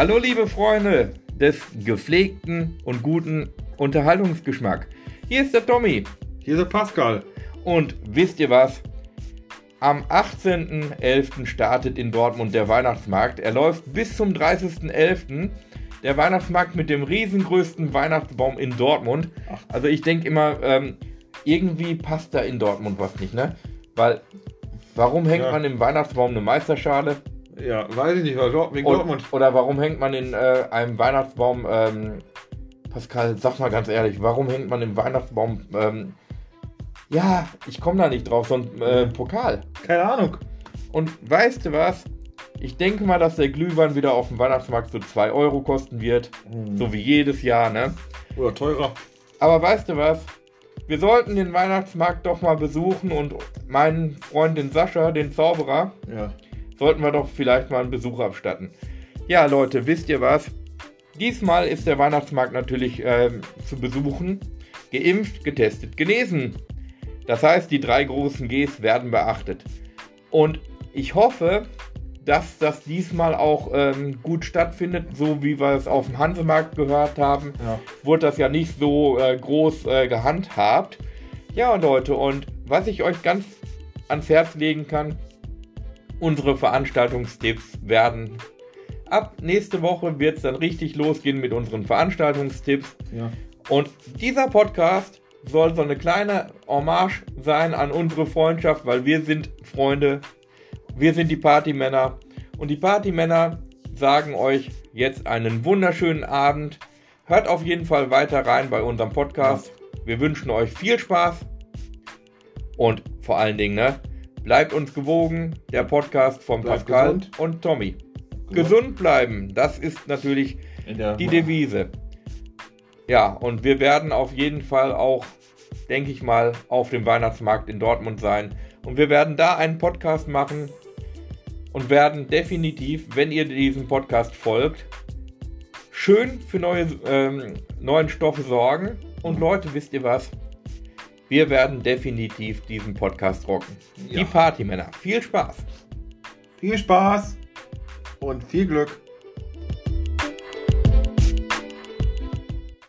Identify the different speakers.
Speaker 1: Hallo liebe Freunde des gepflegten und guten Unterhaltungsgeschmack. Hier ist der Tommy.
Speaker 2: Hier ist der Pascal.
Speaker 1: Und wisst ihr was? Am 18.11. startet in Dortmund der Weihnachtsmarkt. Er läuft bis zum 30.11. Der Weihnachtsmarkt mit dem riesengrößten Weihnachtsbaum in Dortmund. Also ich denke immer, ähm, irgendwie passt da in Dortmund was nicht, ne? Weil, warum hängt
Speaker 2: Ja.
Speaker 1: man im Weihnachtsbaum eine Meisterschale?
Speaker 2: Ja, weiß ich nicht, weil Dort, wegen
Speaker 1: Und,
Speaker 2: Dortmund.
Speaker 1: oder warum hängt man in äh, einem Weihnachtsbaum, ähm, Pascal, sag mal ganz ehrlich, warum hängt man im Weihnachtsbaum, ähm, ja, ich komme da nicht drauf, so ein äh, Pokal.
Speaker 2: Keine Ahnung.
Speaker 1: Und weißt du was? Ich denke mal, dass der Glühwein wieder auf dem Weihnachtsmarkt so 2 Euro kosten wird. So wie jedes Jahr, ne?
Speaker 2: Oder teurer.
Speaker 1: Aber weißt du was? Wir sollten den Weihnachtsmarkt doch mal besuchen und meinen Freund, den Sascha, den Zauberer,
Speaker 2: Ja.
Speaker 1: Sollten wir doch vielleicht mal einen Besuch abstatten. Ja, Leute, wisst ihr was? Diesmal ist der Weihnachtsmarkt natürlich ähm, zu besuchen. Geimpft, getestet, genesen. Das heißt, die drei großen Gs werden beachtet. Und ich hoffe, dass das diesmal auch ähm, gut stattfindet, so wie wir es auf dem Hansemarkt gehört haben
Speaker 2: Ja.
Speaker 1: wurde das ja nicht so äh, groß äh, gehandhabt. Ja, Leute, und was ich euch ganz ans Herz legen kann, unsere Veranstaltungstipps werden. Ab nächste Woche wird es dann richtig losgehen mit unseren Veranstaltungstipps.
Speaker 2: Ja.
Speaker 1: Und dieser Podcast soll so eine kleine Hommage sein an unsere Freundschaft, weil wir sind Freunde, wir sind die Partymänner. Und die Partymänner sagen euch jetzt einen wunderschönen Abend. Hört auf jeden Fall weiter rein bei unserem Podcast. Wir wünschen euch viel Spaß und vor allen Dingen, ne, bleibt uns gewogen. Der Podcast von
Speaker 2: Bleibt
Speaker 1: Pascal
Speaker 2: gesund.
Speaker 1: und Tommy. Gesund bleiben, das ist natürlich die Devise. Ja, und wir werden auf jeden Fall auch, denke ich mal, auf dem Weihnachtsmarkt in Dortmund sein. Und wir werden da einen Podcast machen und werden definitiv, wenn ihr diesem Podcast folgt, schön für neue, ähm, neuen Stoffe sorgen. Und Leute, wisst ihr was? Wir werden definitiv diesen Podcast rocken.
Speaker 2: Ja.
Speaker 1: Die Partymänner. Viel Spaß!
Speaker 2: Viel Spaß und viel Glück.